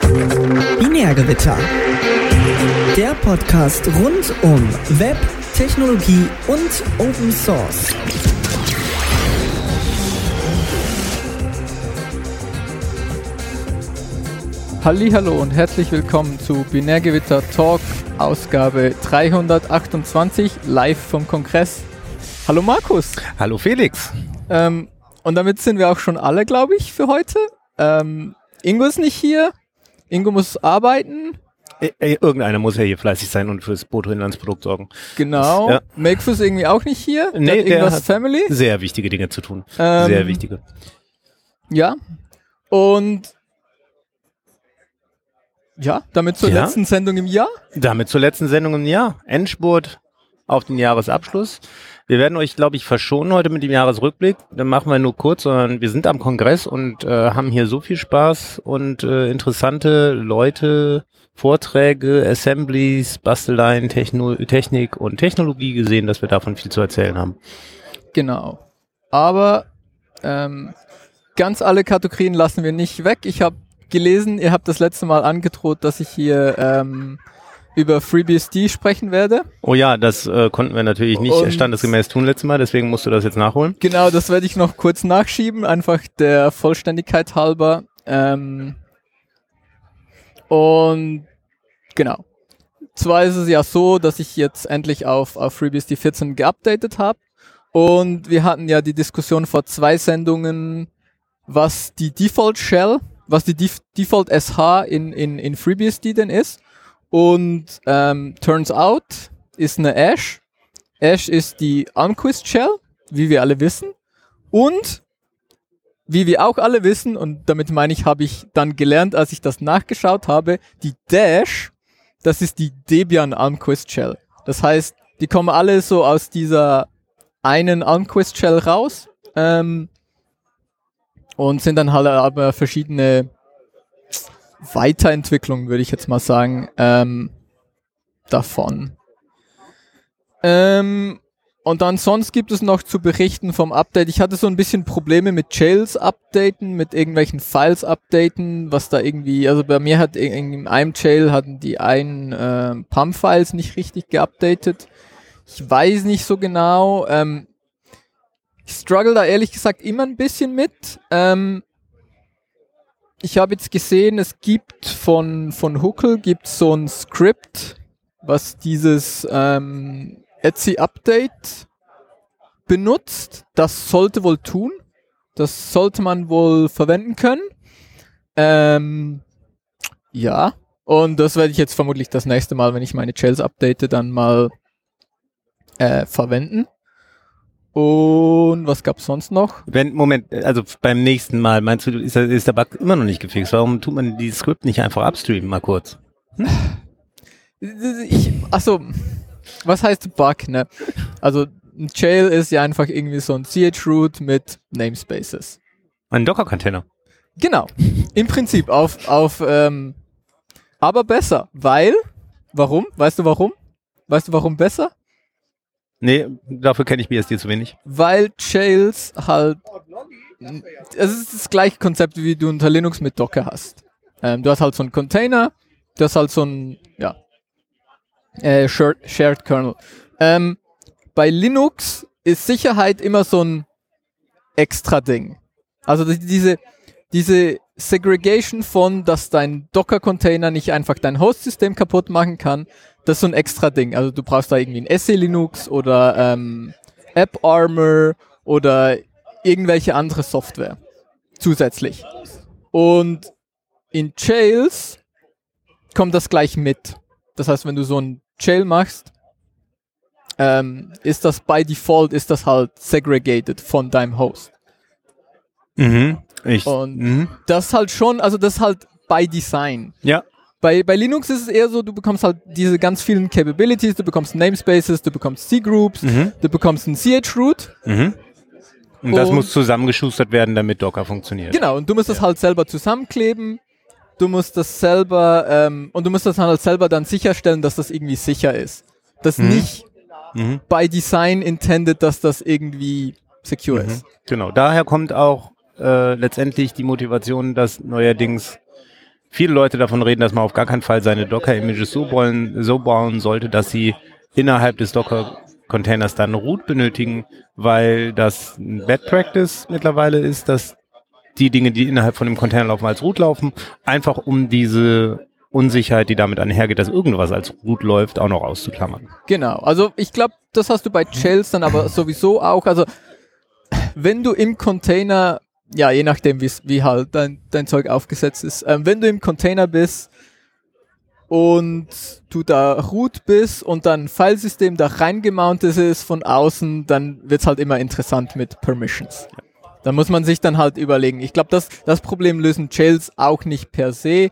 Binärgewitter. Der Podcast rund um Web, Technologie und Open Source. Hallo und herzlich willkommen zu Binärgewitter Talk Ausgabe 328 live vom Kongress. Hallo Markus. Hallo Felix. Ähm, und damit sind wir auch schon alle, glaube ich, für heute. Ähm, Ingo ist nicht hier. Ingo muss arbeiten. Irgendeiner muss ja hier fleißig sein und fürs Bruttoinlandsprodukt sorgen. Genau. Ja. Makefus ist irgendwie auch nicht hier. Nee, der, der hat Family. Sehr wichtige Dinge zu tun. Ähm, sehr wichtige. Ja. Und ja, damit zur ja. letzten Sendung im Jahr. Damit zur letzten Sendung im Jahr. Endspurt auf den Jahresabschluss. Wir werden euch, glaube ich, verschonen heute mit dem Jahresrückblick. Dann machen wir nur kurz, sondern wir sind am Kongress und äh, haben hier so viel Spaß und äh, interessante Leute, Vorträge, Assemblies, Basteleien, Techno Technik und Technologie gesehen, dass wir davon viel zu erzählen haben. Genau. Aber ähm, ganz alle Kategorien lassen wir nicht weg. Ich habe gelesen, ihr habt das letzte Mal angedroht, dass ich hier ähm, über FreeBSD sprechen werde. Oh ja, das äh, konnten wir natürlich nicht Und standesgemäß tun letztes Mal, deswegen musst du das jetzt nachholen. Genau, das werde ich noch kurz nachschieben, einfach der Vollständigkeit halber. Ähm, und genau. Zwar ist es ja so, dass ich jetzt endlich auf, auf FreeBSD 14 geupdatet habe. Und wir hatten ja die Diskussion vor zwei Sendungen, was die Default Shell, was die Def Default SH in, in, in FreeBSD denn ist. Und ähm, turns out ist eine Ash. Ash ist die Unquist Shell, wie wir alle wissen. Und wie wir auch alle wissen, und damit meine ich, habe ich dann gelernt, als ich das nachgeschaut habe, die Dash, das ist die Debian Unquist Shell. Das heißt, die kommen alle so aus dieser einen Unquist Shell raus ähm, und sind dann halt aber verschiedene Weiterentwicklung, würde ich jetzt mal sagen, ähm, davon. Ähm, und dann sonst gibt es noch zu berichten vom Update. Ich hatte so ein bisschen Probleme mit Jails updaten, mit irgendwelchen Files updaten, was da irgendwie, also bei mir hat in einem Jail hatten die einen äh, PAM-Files nicht richtig geupdatet. Ich weiß nicht so genau. Ähm, ich struggle da ehrlich gesagt immer ein bisschen mit. Ähm, ich habe jetzt gesehen, es gibt von, von Huckel gibt so ein Skript, was dieses ähm, Etsy Update benutzt. Das sollte wohl tun. Das sollte man wohl verwenden können. Ähm, ja. Und das werde ich jetzt vermutlich das nächste Mal, wenn ich meine Shells update, dann mal äh, verwenden. Und was gab's sonst noch? Wenn, Moment, also beim nächsten Mal, meinst du, ist, ist der Bug immer noch nicht gefixt? Warum tut man die Script nicht einfach upstreamen, mal kurz? Hm? Ich, achso, was heißt Bug, ne? Also, ein Jail ist ja einfach irgendwie so ein CH-Root mit Namespaces. Ein Docker-Container. Genau. Im Prinzip auf, auf, ähm, aber besser, weil, warum? Weißt du warum? Weißt du warum besser? Nee, dafür kenne ich BSD zu wenig. Weil Jails halt. Es ist das gleiche Konzept, wie du unter Linux mit Docker hast. Ähm, du hast halt so einen Container, du hast halt so ein, ja, äh, shared, shared Kernel. Ähm, bei Linux ist Sicherheit immer so ein extra Ding. Also diese, diese Segregation von, dass dein Docker-Container nicht einfach dein Host-System kaputt machen kann, das ist so ein extra Ding. Also du brauchst da irgendwie ein SE Linux oder ähm, App Armor oder irgendwelche andere Software zusätzlich. Und in Jails kommt das gleich mit. Das heißt, wenn du so ein Jail machst, ähm, ist das by default ist das halt segregated von deinem Host. Mhm. Ich, und mhm. das halt schon, also das halt by Design. Ja. Bei, bei Linux ist es eher so, du bekommst halt diese ganz vielen Capabilities, du bekommst Namespaces, du bekommst C-Groups, mhm. du bekommst ein CH-Root. Mhm. Und das und muss zusammengeschustert werden, damit Docker funktioniert. Genau, und du musst ja. das halt selber zusammenkleben. Du musst das selber, ähm, und du musst das halt selber dann sicherstellen, dass das irgendwie sicher ist. Dass mhm. nicht mhm. by Design intended, dass das irgendwie secure mhm. ist. Genau, daher kommt auch äh, letztendlich die Motivation, dass neuerdings viele Leute davon reden, dass man auf gar keinen Fall seine Docker-Images so bauen, so bauen sollte, dass sie innerhalb des Docker-Containers dann Root benötigen, weil das ein Bad Practice mittlerweile ist, dass die Dinge, die innerhalb von dem Container laufen, als Root laufen, einfach um diese Unsicherheit, die damit einhergeht, dass irgendwas als Root läuft, auch noch auszuklammern. Genau, also ich glaube, das hast du bei Shells dann aber sowieso auch. Also wenn du im Container, ja, je nachdem, wie halt dein, dein Zeug aufgesetzt ist, ähm, wenn du im Container bist und du da root bist und dann Filesystem da reingemountet ist von außen, dann wird's halt immer interessant mit Permissions. Da muss man sich dann halt überlegen. Ich glaube, das, das Problem lösen Jails auch nicht per se.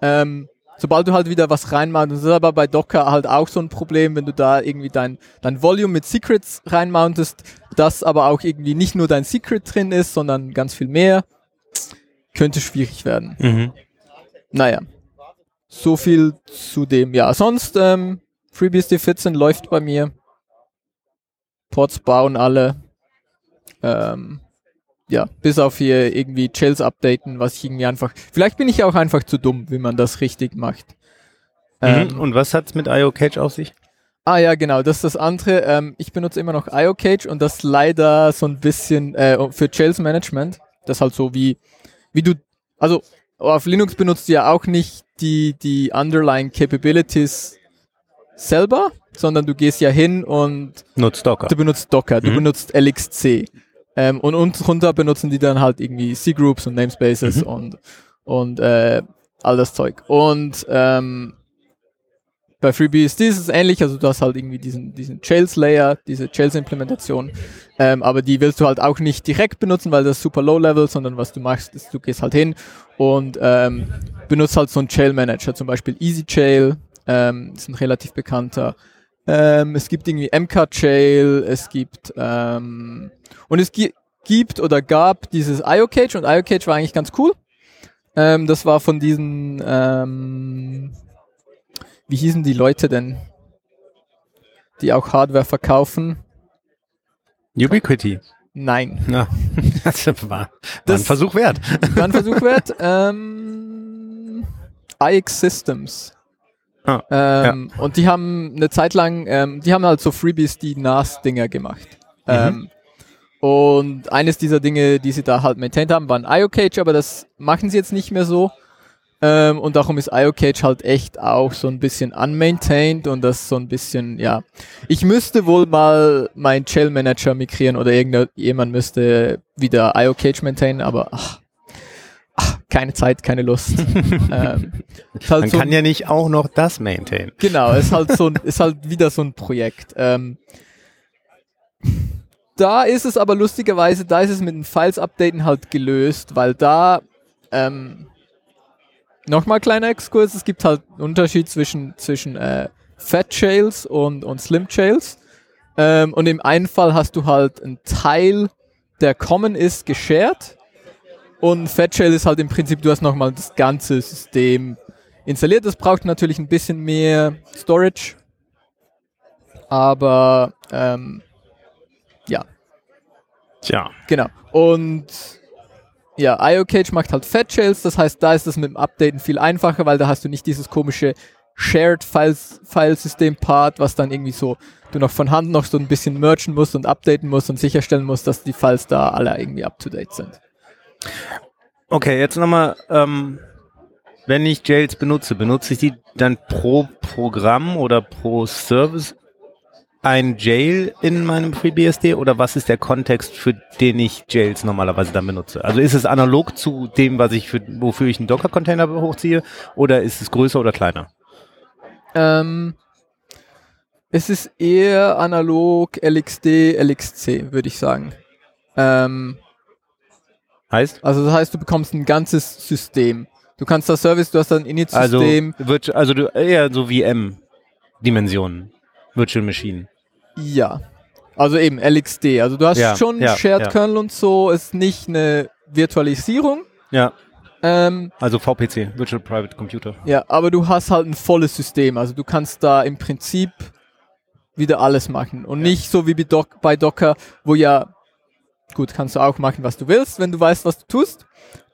Ähm, sobald du halt wieder was reinmachst, das ist aber bei Docker halt auch so ein Problem, wenn du da irgendwie dein, dein Volume mit Secrets reinmountest, das aber auch irgendwie nicht nur dein Secret drin ist, sondern ganz viel mehr, könnte schwierig werden. Mhm. Naja. So viel zu dem. Ja, sonst, ähm, FreeBSD 14 läuft bei mir. Ports bauen alle. Ähm, ja, bis auf hier irgendwie Chills updaten, was ich irgendwie einfach. Vielleicht bin ich auch einfach zu dumm, wie man das richtig macht. Mhm. Ähm, und was hat's mit IOCage auf sich? Ah ja, genau, das ist das andere. Ähm, ich benutze immer noch IOCage und das leider so ein bisschen äh, für Chills Management. Das halt so wie, wie du, also auf Linux benutzt du ja auch nicht die, die underlying Capabilities selber, sondern du gehst ja hin und nutzt Docker. Du benutzt Docker, du mhm. benutzt LXC. Ähm, und unten drunter benutzen die dann halt irgendwie C-Groups und Namespaces mhm. und, und äh, all das Zeug. Und ähm, bei FreeBSD ist es ähnlich, also du hast halt irgendwie diesen, diesen Jails-Layer, diese Jails-Implementation, ähm, aber die willst du halt auch nicht direkt benutzen, weil das super low-level, sondern was du machst, ist, du gehst halt hin und ähm, benutzt halt so einen Jail-Manager, zum Beispiel EasyJail, ähm, ist ein relativ bekannter. Ähm, es gibt irgendwie MK-Jail, es gibt ähm, und es gi gibt oder gab dieses IOCage und IOCage war eigentlich ganz cool. Ähm, das war von diesen, ähm, wie hießen die Leute denn, die auch Hardware verkaufen? Ubiquity. Nein. Ja, das war, war das ein Versuch wert. War ein Versuch wert. Ähm, iX Systems. Ah, ähm, ja. Und die haben eine Zeit lang, ähm, die haben halt so FreeBSD NAS-Dinger gemacht. Mhm. Ähm, und eines dieser Dinge, die sie da halt maintained haben, waren IOCage, aber das machen sie jetzt nicht mehr so. Ähm, und darum ist IOCage halt echt auch so ein bisschen unmaintained und das so ein bisschen, ja. Ich müsste wohl mal meinen Shell Manager migrieren oder irgendjemand müsste wieder IOCage maintainen, aber ach, ach, keine Zeit, keine Lust. ähm, halt Man so kann ja nicht auch noch das maintainen. Genau, ist halt so ein, ist halt wieder so ein Projekt. Ähm, da ist es aber lustigerweise, da ist es mit den Files-Updaten halt gelöst, weil da, ähm, nochmal kleiner Exkurs, es gibt halt einen Unterschied zwischen, zwischen äh, Fat Jails und, und Slim Jails. Ähm, und im einen Fall hast du halt einen Teil, der common ist, geshared. Und Fat Jail ist halt im Prinzip, du hast nochmal das ganze System installiert. Das braucht natürlich ein bisschen mehr Storage. Aber ähm, ja. Tja. Genau. Und ja, IOCage macht halt Fat Shells, das heißt, da ist das mit dem Updaten viel einfacher, weil da hast du nicht dieses komische Shared Files, Filesystem Part, was dann irgendwie so du noch von Hand noch so ein bisschen mergen musst und updaten musst und sicherstellen musst, dass die Files da alle irgendwie up to date sind. Okay, jetzt nochmal, ähm, wenn ich Jails benutze, benutze ich die dann pro Programm oder pro Service ein Jail in meinem FreeBSD oder was ist der Kontext, für den ich Jails normalerweise dann benutze? Also ist es analog zu dem, was ich für, wofür ich einen Docker-Container hochziehe oder ist es größer oder kleiner? Ähm, es ist eher analog LXD, LXC, würde ich sagen. Ähm, heißt? Also das heißt, du bekommst ein ganzes System. Du kannst das Service, du hast ein Init-System. Also, also du, eher so wie M-Dimensionen. Virtual Machine. Ja. Also eben LXD. Also du hast ja, schon ja, Shared ja. Kernel und so, ist nicht eine Virtualisierung. Ja. Ähm, also VPC, Virtual Private Computer. Ja, aber du hast halt ein volles System. Also du kannst da im Prinzip wieder alles machen. Und nicht so wie bei Docker, wo ja gut, kannst du auch machen, was du willst, wenn du weißt, was du tust.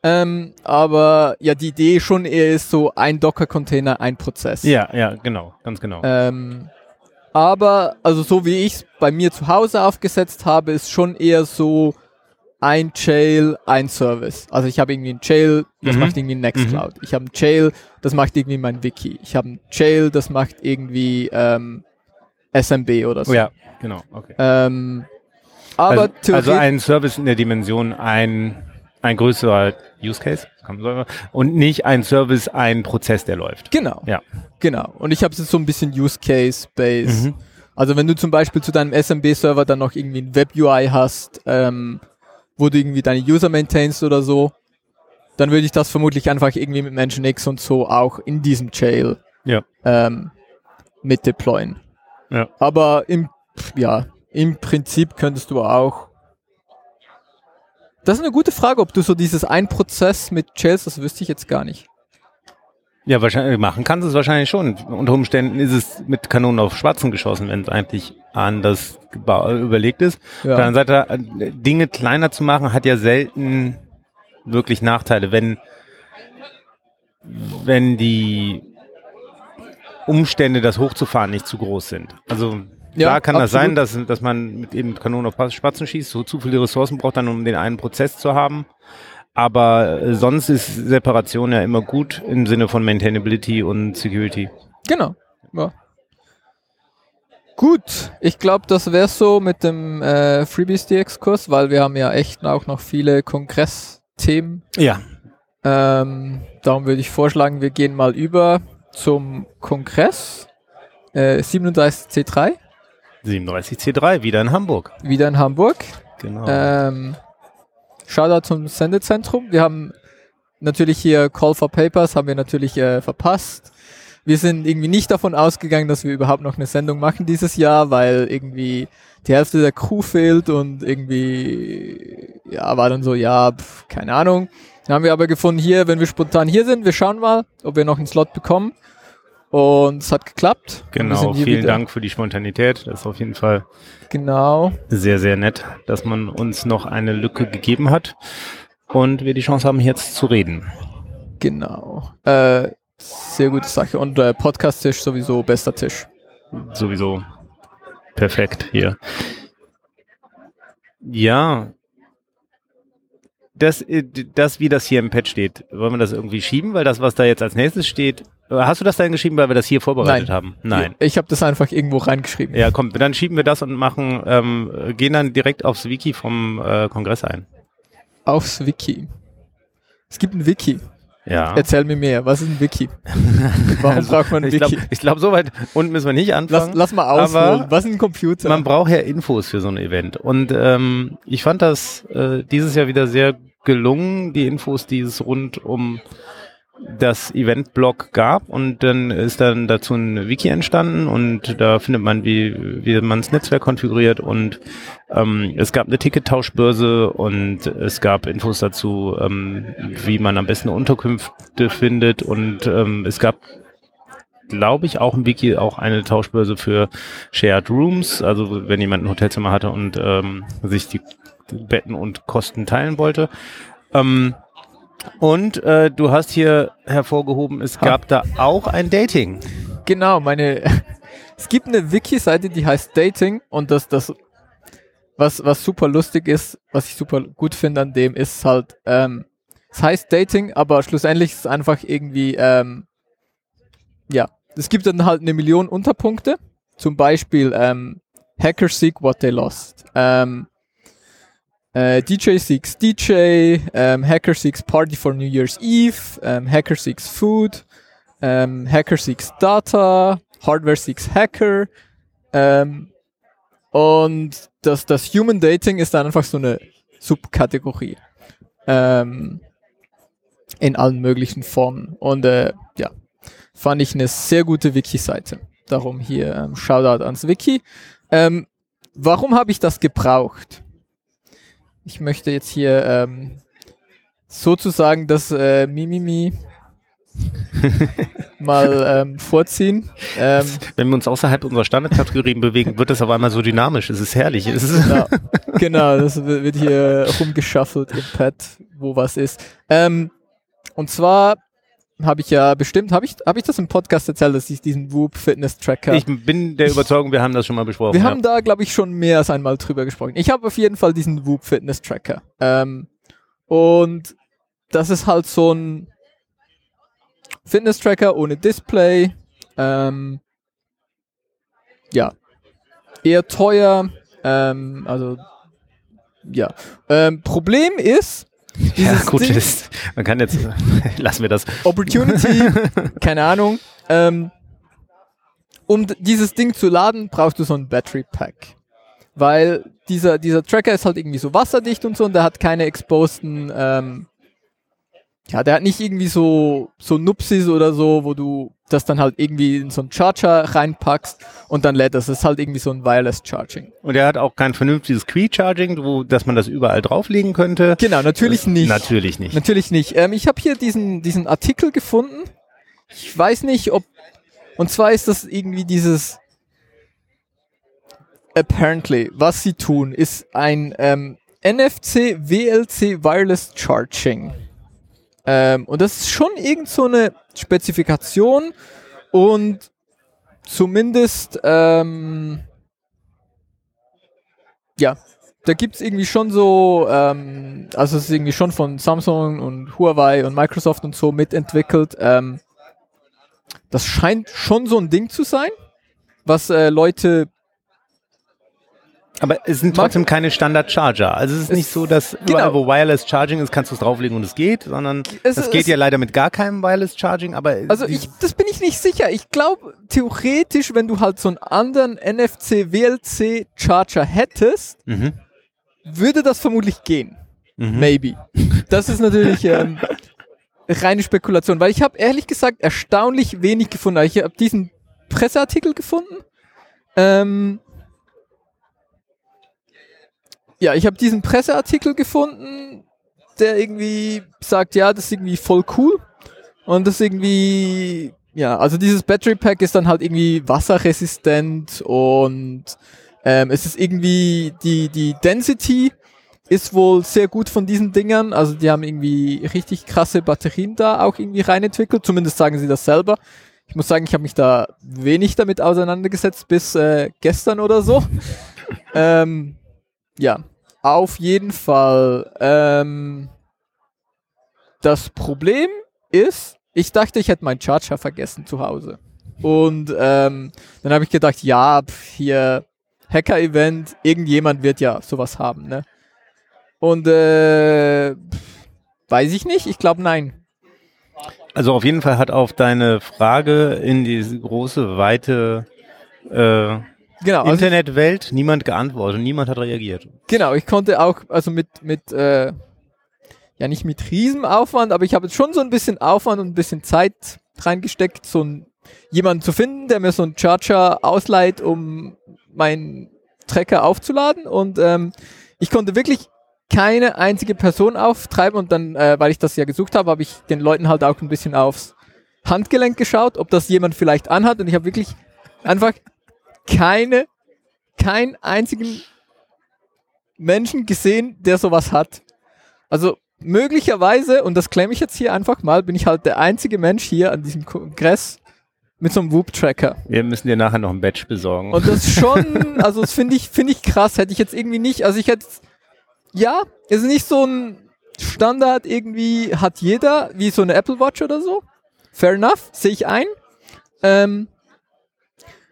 Ähm, aber ja, die Idee schon eher ist so ein Docker-Container, ein Prozess. Ja, ja, genau, ganz genau. Ähm, aber, also so wie ich es bei mir zu Hause aufgesetzt habe, ist schon eher so ein Jail, ein Service. Also ich habe irgendwie ein Jail, das Mhm. macht irgendwie Nextcloud. Ich habe ein Jail, das macht irgendwie mein Wiki. Ich habe ein Jail, das macht irgendwie ähm, SMB oder so. oh, ja, genau, okay. Ähm, aber also, also ein Service in der Dimension ein, ein größerer Use Case und nicht ein Service, ein Prozess, der läuft. genau, Ja. Genau. Und ich habe es jetzt so ein bisschen Use Case based. Mhm. Also wenn du zum Beispiel zu deinem SMB-Server dann noch irgendwie ein Web-UI hast, ähm, wo du irgendwie deine User maintainst oder so, dann würde ich das vermutlich einfach irgendwie mit Nginx und so auch in diesem Jail Ja. ähm, mit deployen. Ja. Aber im, ja, im Prinzip könntest du auch. Das ist eine gute Frage, ob du so dieses ein Prozess mit Jails, das wüsste ich jetzt gar nicht. Ja, wahrscheinlich machen kannst du es wahrscheinlich schon. Unter Umständen ist es mit Kanonen auf Schwarzen geschossen, wenn es eigentlich anders überlegt ist. Auf der Ja, anderen Seite, äh, Dinge kleiner zu machen, hat ja selten wirklich Nachteile, wenn, wenn die Umstände, das hochzufahren, nicht zu groß sind. Also Ja, klar kann das sein, absolut. dass, dass man mit eben Kanonen auf Spatzen schießt, so zu viele Ressourcen braucht dann, um den einen Prozess zu haben. Aber äh, sonst ist Separation ja immer gut im Sinne von Maintainability und Security. genau. Ja. Gut, ich glaube, das wäre so mit dem äh, FreeBSD-Exkurs, weil wir haben ja echt auch noch viele Kongressthemen. Ja. Ähm, darum würde ich vorschlagen, wir gehen mal über zum Kongress äh, 37C3, 37C3, wieder in Hamburg. wieder in Hamburg. Genau. Ähm, Shoutout zum Sendezentrum. Wir haben natürlich hier Call for Papers, haben wir natürlich äh, verpasst. Wir sind irgendwie nicht davon ausgegangen, dass wir überhaupt noch eine Sendung machen dieses Jahr, weil irgendwie die Hälfte der Crew fehlt und irgendwie, ja, war dann so, ja, pf, keine Ahnung. Dann haben wir aber gefunden, hier, wenn wir spontan hier sind, wir schauen mal, ob wir noch einen Slot bekommen. Und es hat geklappt. Genau, vielen wieder. Dank für die Spontanität. Das ist auf jeden Fall Genau. sehr, sehr nett, dass man uns noch eine Lücke gegeben hat und wir die Chance haben, jetzt zu reden. Genau. Äh, sehr gute Sache. Und äh, Podcast-Tisch sowieso bester Tisch. Sowieso perfekt hier. Ja. Das, äh, das, wie das hier im Pad steht, wollen wir das irgendwie schieben, weil das, was da jetzt als nächstes steht, hast du das dann geschrieben, weil wir das hier vorbereitet Nein. haben? Nein. Ich habe das einfach irgendwo reingeschrieben. Ja, komm, dann schieben wir das und machen, ähm, äh, gehen dann direkt aufs Wiki vom äh, Kongress ein. Aufs Wiki. Es gibt ein Wiki. Ja. Erzähl mir mehr. Was ist ein Wiki? Warum Also, braucht man ein ich Wiki? glaube, ich glaub, so weit unten müssen wir nicht lass, anfangen. lass mal ausholen. Was ist ein Computer? Man braucht ja Infos für so ein Event. Und ähm, ich fand das äh, dieses Jahr wieder sehr gelungen, die Infos, die es rund um das Event-Blog gab. Und dann ist dann dazu ein Wiki entstanden und da findet man, wie, wie man das Netzwerk konfiguriert. Und ähm, es gab eine Tickettauschbörse und es gab Infos dazu, ähm, wie man am besten Unterkünfte findet. Und ähm, es gab glaube ich, auch im Wiki auch eine Tauschbörse für Shared Rooms, also wenn jemand ein Hotelzimmer hatte und ähm, sich die Betten und Kosten teilen wollte. Ähm, und äh, du hast hier hervorgehoben, es Ha. gab da auch ein Dating. Genau, meine. Es gibt eine Wiki-Seite, die heißt Dating und das, das, was, was super lustig ist, was ich super gut finde an dem, ist halt, ähm, es heißt Dating, aber schlussendlich ist es einfach irgendwie, ähm, ja, es gibt dann halt eine Million Unterpunkte, zum Beispiel ähm, Hacker seek what they lost, ähm, äh, DJ seeks DJ, ähm, Hacker seeks Party for New Year's Eve, ähm, Hacker seeks Food, ähm, Hacker seeks Data, Hardware seeks Hacker. Ähm, und das, das Human Dating ist dann einfach so eine Subkategorie. Ähm, in allen möglichen Formen. Und äh, ja, fand ich eine sehr gute Wiki-Seite. Darum hier ähm, Shoutout ans Wiki. Warum habe ich das gebraucht? Ich möchte jetzt hier ähm, sozusagen das äh, Mimimi mal ähm, vorziehen. Ähm, Wenn wir uns außerhalb unserer Standardkategorien bewegen, wird das auf einmal so dynamisch. Es ist herrlich. Es ist genau, genau, das wird hier rumgeschaffelt im Pad, wo was ist. Ähm, und zwar habe ich ja bestimmt, habe ich, hab ich das im Podcast erzählt, dass ich diesen Whoop Fitness Tracker. Ich bin der Überzeugung, wir haben das schon mal besprochen. Wir ja. haben da, glaube ich, schon mehr als einmal drüber gesprochen. Ich habe auf jeden Fall diesen Whoop Fitness Tracker. Ähm, und das ist halt so ein Fitness Tracker ohne Display. Ähm, ja, eher teuer. Ähm, also ja. Ähm, Problem ist, ja, gut, ist, man kann jetzt, lassen wir das. Opportunity, keine Ahnung. Ähm, um dieses Ding zu laden, brauchst du so ein Battery Pack. Weil dieser, dieser Tracker ist halt irgendwie so wasserdicht und so und der hat keine exposten, ähm, ja, der hat nicht irgendwie so, so Nupsis oder so, wo du das dann halt irgendwie in so einen Charger reinpackst und dann lädt das. Das ist halt irgendwie so ein Wireless Charging. Und er hat auch kein vernünftiges Qi-Charging, wo, dass man das überall drauflegen könnte. Genau, natürlich nicht. Natürlich nicht. Natürlich nicht. Ähm, ich habe hier diesen, diesen Artikel gefunden. Ich weiß nicht, ob. Und zwar ist das irgendwie dieses. Apparently, was sie tun, ist ein ähm, NFC WLC Wireless Charging. Ähm, und das ist schon irgend so eine Spezifikation und zumindest, ähm, ja, da gibt's irgendwie schon so, ähm, also es ist irgendwie schon von Samsung und Huawei und Microsoft und so mitentwickelt. Ähm, das scheint schon so ein Ding zu sein, was äh, Leute Aber es sind trotzdem keine Standard-Charger. Also es ist Es- nicht so, dass genau. überall, wo Wireless Charging ist, kannst du es drauflegen und es geht, sondern Es- das geht es- ja leider mit gar keinem Wireless Charging, aber Also ich, das bin ich nicht sicher. Ich glaube, theoretisch, wenn du halt so einen anderen NFC WLC Charger hättest, Mhm. würde das vermutlich gehen. Mhm. Maybe. Das ist natürlich ähm, reine Spekulation, weil ich habe ehrlich gesagt erstaunlich wenig gefunden. Ich habe diesen Presseartikel gefunden. Ähm, ja, ich habe diesen Presseartikel gefunden, der irgendwie sagt, ja, das ist irgendwie voll cool. Und das ist irgendwie, ja, also dieses Battery Pack ist dann halt irgendwie wasserresistent und ähm, es ist irgendwie die, die Density ist wohl sehr gut von diesen Dingern. Also die haben irgendwie richtig krasse Batterien da auch irgendwie reinentwickelt. Zumindest sagen sie das selber. Ich muss sagen, ich habe mich da wenig damit auseinandergesetzt bis äh, gestern oder so. ähm, ja, auf jeden Fall. Ähm, das Problem ist, ich dachte, ich hätte meinen Charger vergessen zu Hause. Und ähm, dann habe ich gedacht, ja, pf, hier Hacker-Event, irgendjemand wird ja sowas haben, ne? Und äh, pf, weiß ich nicht, ich glaube nein. Also auf jeden Fall hat auf deine Frage in diese große, weite äh, Genau, also Internetwelt niemand geantwortet, niemand hat reagiert. Genau, ich konnte auch, also mit, mit, äh, ja nicht mit Riesenaufwand, aber ich habe jetzt schon so ein bisschen Aufwand und ein bisschen Zeit reingesteckt, so ein, jemanden zu finden, der mir so einen Charger ausleiht, um meinen Trecker aufzuladen und ähm, ich konnte wirklich keine einzige Person auftreiben und dann, äh, weil ich das ja gesucht habe, habe ich den Leuten halt auch ein bisschen aufs Handgelenk geschaut, ob das jemand vielleicht anhat und ich habe wirklich einfach keine, keinen einzigen Menschen gesehen, der sowas hat. Also möglicherweise, und das klemme ich jetzt hier einfach mal, bin ich halt der einzige Mensch hier an diesem Kongress mit so einem Whoop-Tracker. Wir müssen dir nachher noch ein Badge besorgen. Und das schon, also das finde ich, finde ich krass, hätte ich jetzt irgendwie nicht, also ich hätte, ja, ist nicht so ein Standard irgendwie, hat jeder, wie so eine Apple Watch oder so. Fair enough, sehe ich ein. Ähm,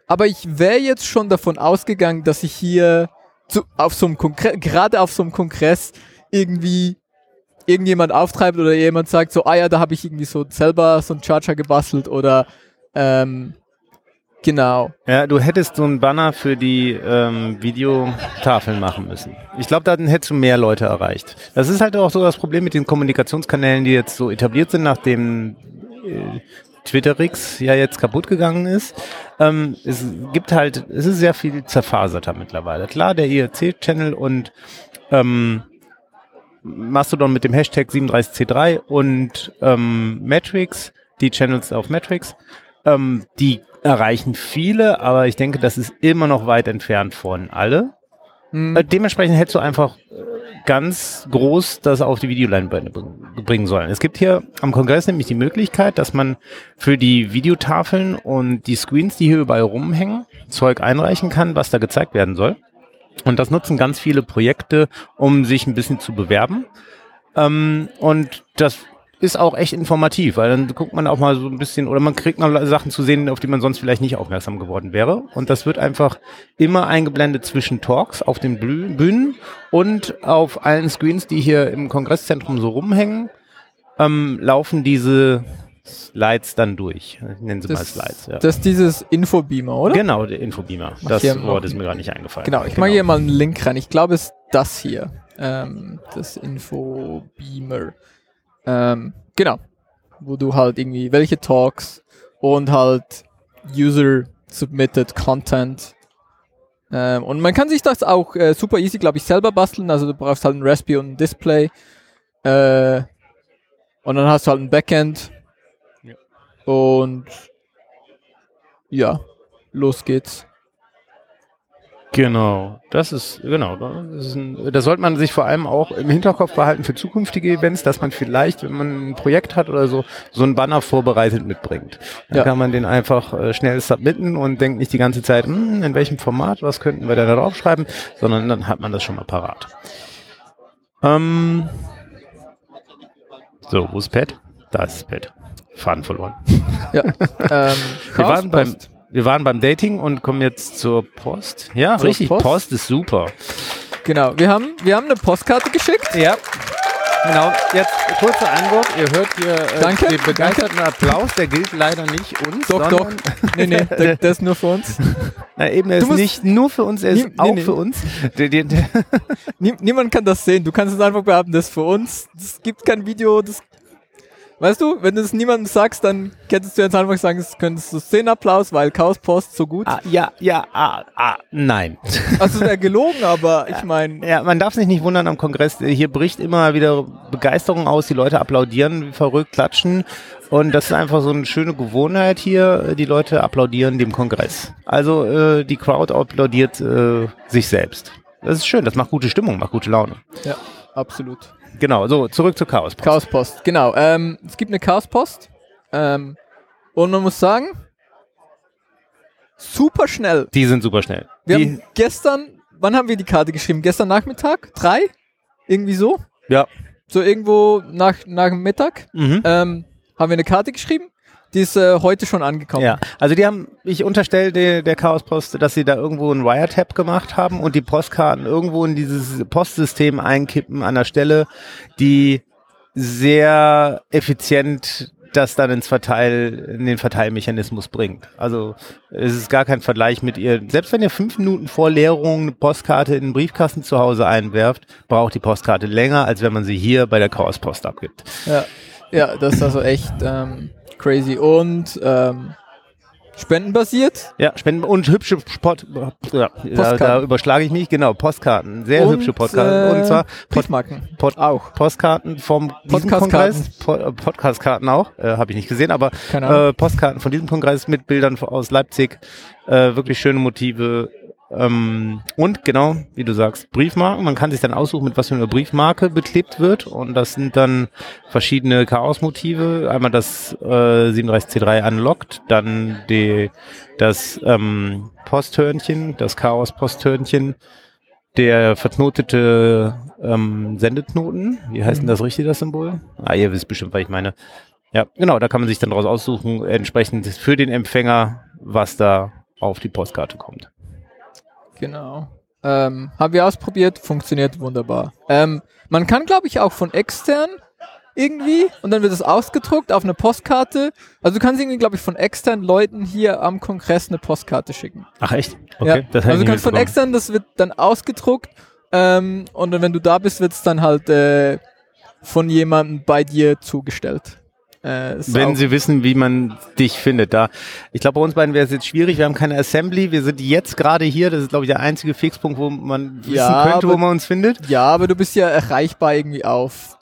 aber ich wäre jetzt schon davon ausgegangen, dass ich hier zu, auf so einem Kongress, gerade auf so einem Kongress irgendwie irgendjemand auftreibt oder jemand sagt so, ah ja, da habe ich irgendwie so selber so einen Charger gebastelt oder ähm, genau. Ja, du hättest so einen Banner für die ähm, Videotafeln machen müssen. Ich glaube, dann hättest du mehr Leute erreicht. Das ist halt auch so das Problem mit den Kommunikationskanälen, die jetzt so etabliert sind, nachdem äh, Twitterix ja jetzt kaputt gegangen ist. Ähm, es gibt halt, es ist sehr viel zerfaserter mittlerweile. Klar, der IRC-Channel und ähm, Mastodon mit dem Hashtag 37C3 und ähm, Matrix die Channels auf Metrics. Ähm, die erreichen viele, aber ich denke, das ist immer noch weit entfernt von alle. Hm. Äh, dementsprechend hättest du einfach äh, ganz groß das auf die Videoleinwände br- bringen sollen. Es gibt hier am Kongress nämlich die Möglichkeit, dass man für die Videotafeln und die Screens, die hier überall rumhängen, Zeug einreichen kann, was da gezeigt werden soll. Und das nutzen ganz viele Projekte, um sich ein bisschen zu bewerben. Ähm, und das ist auch echt informativ, weil dann guckt man auch mal so ein bisschen oder man kriegt mal Sachen zu sehen, auf die man sonst vielleicht nicht aufmerksam geworden wäre. Und das wird einfach immer eingeblendet zwischen Talks auf den Bühnen und auf allen Screens, die hier im Kongresszentrum so rumhängen, ähm, laufen diese Slides dann durch. Ich nenne sie mal Slides. Ja. Das ist dieses Infobeamer, oder? Genau, der Infobeamer. Mach Das Wort ist mir gerade nicht eingefallen. Genau, ich mache hier mal einen Link rein. Ich glaube, es ist das hier. Ähm, das Infobeamer. Ähm, genau. Wo du halt irgendwie welche Talks und halt User-Submitted Content. Ähm, und man kann sich das auch äh, super easy, glaube ich, selber basteln. Also du brauchst halt ein Raspberry und ein Display. Äh, und dann hast du halt ein Backend. Ja. Und ja, los geht's. Genau, das ist, genau, das, ist ein, das sollte man sich vor allem auch im Hinterkopf behalten für zukünftige Events, dass man vielleicht, wenn man ein Projekt hat oder so, so einen Banner vorbereitet mitbringt. Dann Ja. kann man den einfach äh, schnell submitten und denkt nicht die ganze Zeit, hm, in welchem Format, was könnten wir da draufschreiben, sondern dann hat man das schon mal parat. Ähm, so, wo ist Pat? Da ist Pat. Faden verloren. Ja. ähm, Wir waren, beim. Wir waren beim Dating und kommen jetzt zur Post. Ja, Zur richtig, Post? Post ist super. Genau, wir haben, wir haben eine Postkarte geschickt. Ja. Genau, jetzt kurzer Einwurf. Ihr hört hier äh, Danke, den begeisterten Applaus, der gilt leider nicht uns. Doch, doch. Nee, nee, der, der ist nur für uns. Na, eben, er ist nicht nur für uns, er ist Nee, auch nee. für uns. Niemand kann das sehen. Du kannst es einfach behaupten, das ist für uns. Es gibt kein Video. Das, weißt du, wenn du es niemandem sagst, dann könntest du jetzt einfach sagen, es könntest du sehen Applaus, weil Chaos Post so gut. ah, ja, ja, ah, ah, nein. Also wäre gelogen, aber ich meine, Ja, man darf sich nicht wundern am Kongress. Hier bricht immer wieder Begeisterung aus. Die Leute applaudieren wie verrückt, klatschen. Und das ist einfach so eine schöne Gewohnheit hier. Die Leute applaudieren dem Kongress. Also äh, die Crowd applaudiert äh, sich selbst. Das ist schön. Das macht gute Stimmung, macht gute Laune. ja, absolut. Genau. So zurück zu Chaos. Chaos Post, genau. Ähm, es gibt eine Chaos Post. Ähm, und man muss sagen, super schnell. Die sind super schnell. Wir die, haben gestern, wann haben wir die Karte geschrieben? Gestern Nachmittag? Drei? Irgendwie so? ja. So irgendwo nach, nach dem Mittag Mhm. ähm, haben wir eine Karte geschrieben. Die ist äh, heute schon angekommen. Ja, also die haben, ich unterstelle der, der Chaospost, dass sie da irgendwo einen Wiretap gemacht haben und die Postkarten irgendwo in dieses Postsystem einkippen an der Stelle, die sehr effizient das dann ins Verteil, in den Verteilmechanismus bringt. Also es ist gar kein Vergleich mit ihr. Selbst wenn ihr fünf Minuten vor Leerung eine Postkarte in den Briefkasten zu Hause einwerft, braucht die Postkarte länger, als wenn man sie hier bei der Chaospost abgibt. Ja, ja das ist also echt ähm, crazy. Und ähm, spendenbasiert. Ja, Spenden und hübsche Sport, ja, da, da überschlage ich mich, genau, Postkarten, sehr und, hübsche Postkarten. Äh, und zwar Post, Briefmarken. Pod, Auch. Postkarten vom diesem Podcastkarten. Po, äh, Podcastkarten auch, äh, habe ich nicht gesehen, aber äh, Postkarten von diesem Kongress mit Bildern aus Leipzig, äh, wirklich schöne Motive. Ähm, und genau, wie du sagst, Briefmarken. Man kann sich dann aussuchen, mit was für einer Briefmarke beklebt wird. Und das sind dann verschiedene Chaos-Motive. Einmal das äh, 37C3 Unlocked, dann die, das ähm, Posthörnchen, das Chaos-Posthörnchen, der verknotete ähm, Sendeknoten. Wie heißt denn das richtig, das Symbol? Ah, ihr wisst bestimmt, was ich meine. Ja, genau, da kann man sich dann daraus aussuchen, entsprechend für den Empfänger, was da auf die Postkarte kommt. Genau. Ähm, haben wir ausprobiert, funktioniert wunderbar. Ähm, man kann, glaube ich, auch von extern irgendwie und dann wird es ausgedruckt auf eine Postkarte. Also du kannst irgendwie, glaube ich, von externen Leuten hier am Kongress eine Postkarte schicken. Ach echt? ja. das also du kannst von extern, das wird dann ausgedruckt ähm, und dann, wenn du da bist, wird es dann halt äh, von jemandem bei dir zugestellt. Äh, Wenn Sie wissen, wie man dich findet, da. Ich glaube, bei uns beiden wäre es jetzt schwierig. Wir haben keine Assembly. Wir sind jetzt gerade hier. Das ist, glaube ich, der einzige Fixpunkt, wo man wissen Ja, könnte, wo aber- man uns findet. ja, aber du bist ja erreichbar irgendwie auf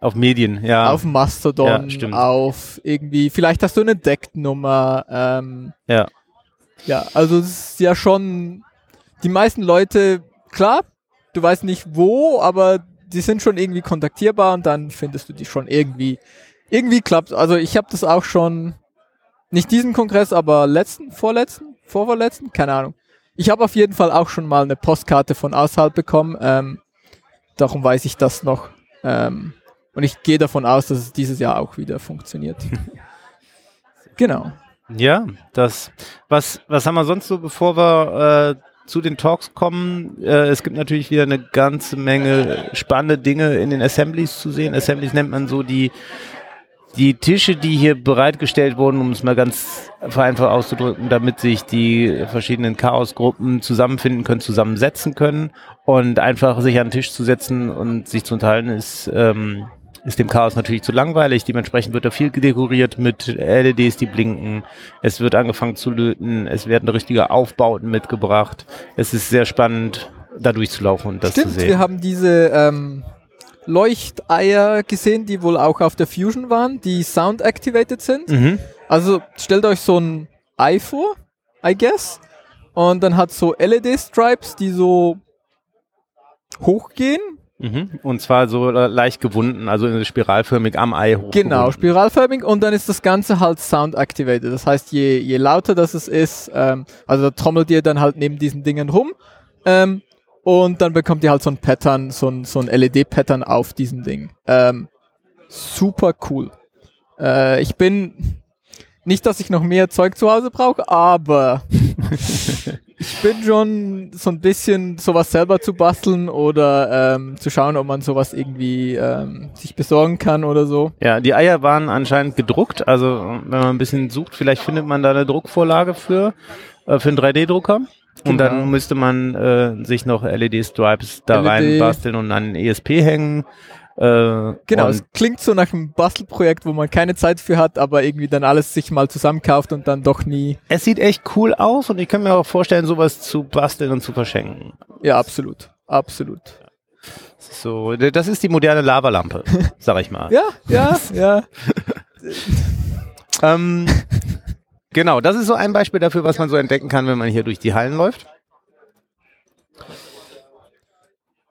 Auf Medien, ja. Auf Mastodon, Ja, stimmt. auf irgendwie, vielleicht hast du eine Decknummer. Ähm, ja. ja, also es ist ja schon, die meisten Leute, klar, du weißt nicht wo, aber die sind schon irgendwie kontaktierbar und dann findest du die schon irgendwie, irgendwie klappt. Also ich habe das auch schon, nicht diesen Kongress, aber letzten, vorletzten, vorvorletzten, keine Ahnung. Ich habe auf jeden Fall auch schon mal eine Postkarte von außerhalb bekommen, ähm, darum weiß ich das noch. Ähm, und ich gehe davon aus, dass es dieses Jahr auch wieder funktioniert. genau. Ja, das, was, was haben wir sonst so, bevor wir äh, zu den Talks kommen? Äh, es gibt natürlich wieder eine ganze Menge spannende Dinge in den Assemblies zu sehen. Assemblies nennt man so die, die Tische, die hier bereitgestellt wurden, um es mal ganz vereinfacht auszudrücken, damit sich die verschiedenen Chaosgruppen zusammenfinden können, zusammensetzen können und einfach sich an den Tisch zu setzen und sich zu unterhalten ist, ähm, ist dem Chaos natürlich zu langweilig. Dementsprechend wird da viel dekoriert mit LEDs, die blinken. Es wird angefangen zu löten. Es werden richtige Aufbauten mitgebracht. Es ist sehr spannend, da durchzulaufen und das Stimmt, zu sehen. wir haben diese ähm, Leuchteier gesehen, die wohl auch auf der Fusion waren, die sound-activated sind. mhm. Also stellt euch so ein Ei vor, I guess. Und dann hat so LED-Stripes, die so hochgehen. Mhm. Und zwar so äh, leicht gewunden, also spiralförmig am Ei hoch. Genau, spiralförmig. Und dann ist das Ganze halt sound-activated. Das heißt, je, je lauter das es ist, ähm, also da trommelt ihr dann halt neben diesen Dingen rum. Ähm, und dann bekommt ihr halt so ein Pattern, so ein, so ein LED-Pattern auf diesem Ding. Ähm, super cool. Äh, ich bin nicht, dass ich noch mehr Zeug zu Hause brauche, aber ich bin schon so ein bisschen sowas selber zu basteln oder ähm, zu schauen, ob man sowas irgendwie ähm, sich besorgen kann oder so. Ja, die Eier waren anscheinend gedruckt. Also wenn man ein bisschen sucht, vielleicht findet man da eine Druckvorlage für, äh, für einen 3D-Drucker. Und Genau. dann müsste man äh, sich noch LED-Stripes da LED. rein basteln und an einen ESP hängen. Äh, Genau, es klingt so nach einem Bastelprojekt, wo man keine Zeit für hat, aber irgendwie dann alles sich mal zusammenkauft und dann doch nie. es sieht echt cool aus und ich kann mir auch vorstellen, sowas zu basteln und zu verschenken. Ja, absolut. Absolut. So, das ist die moderne Lavalampe, sag ich mal. Ja, ja, ja. Ähm, genau, das ist so ein Beispiel dafür, was man so entdecken kann, wenn man hier durch die Hallen läuft.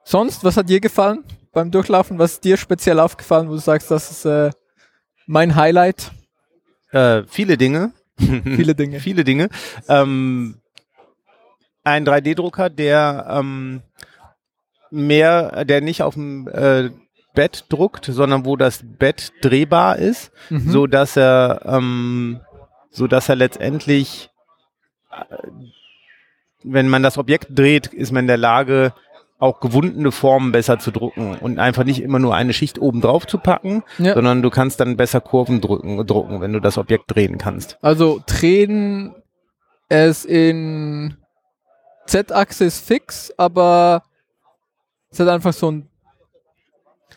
Sonst, was hat dir gefallen beim Durchlaufen? Was ist dir speziell aufgefallen, wo du sagst, das ist äh, mein Highlight? Äh, viele Dinge. Viele Dinge. viele Dinge. Ähm, ein 3D-Drucker, der ähm, mehr, der nicht auf dem äh, Bett druckt, sondern wo das Bett drehbar ist, Mhm. so dass er, ähm, so dass er letztendlich, äh, wenn man das Objekt dreht, ist man in der Lage, auch gewundene Formen besser zu drucken und einfach nicht immer nur eine Schicht oben drauf zu packen, Ja. sondern du kannst dann besser Kurven drücken, drucken, wenn du das Objekt drehen kannst. Also drehen es in Z-Achse ist fix, aber ist das einfach so ein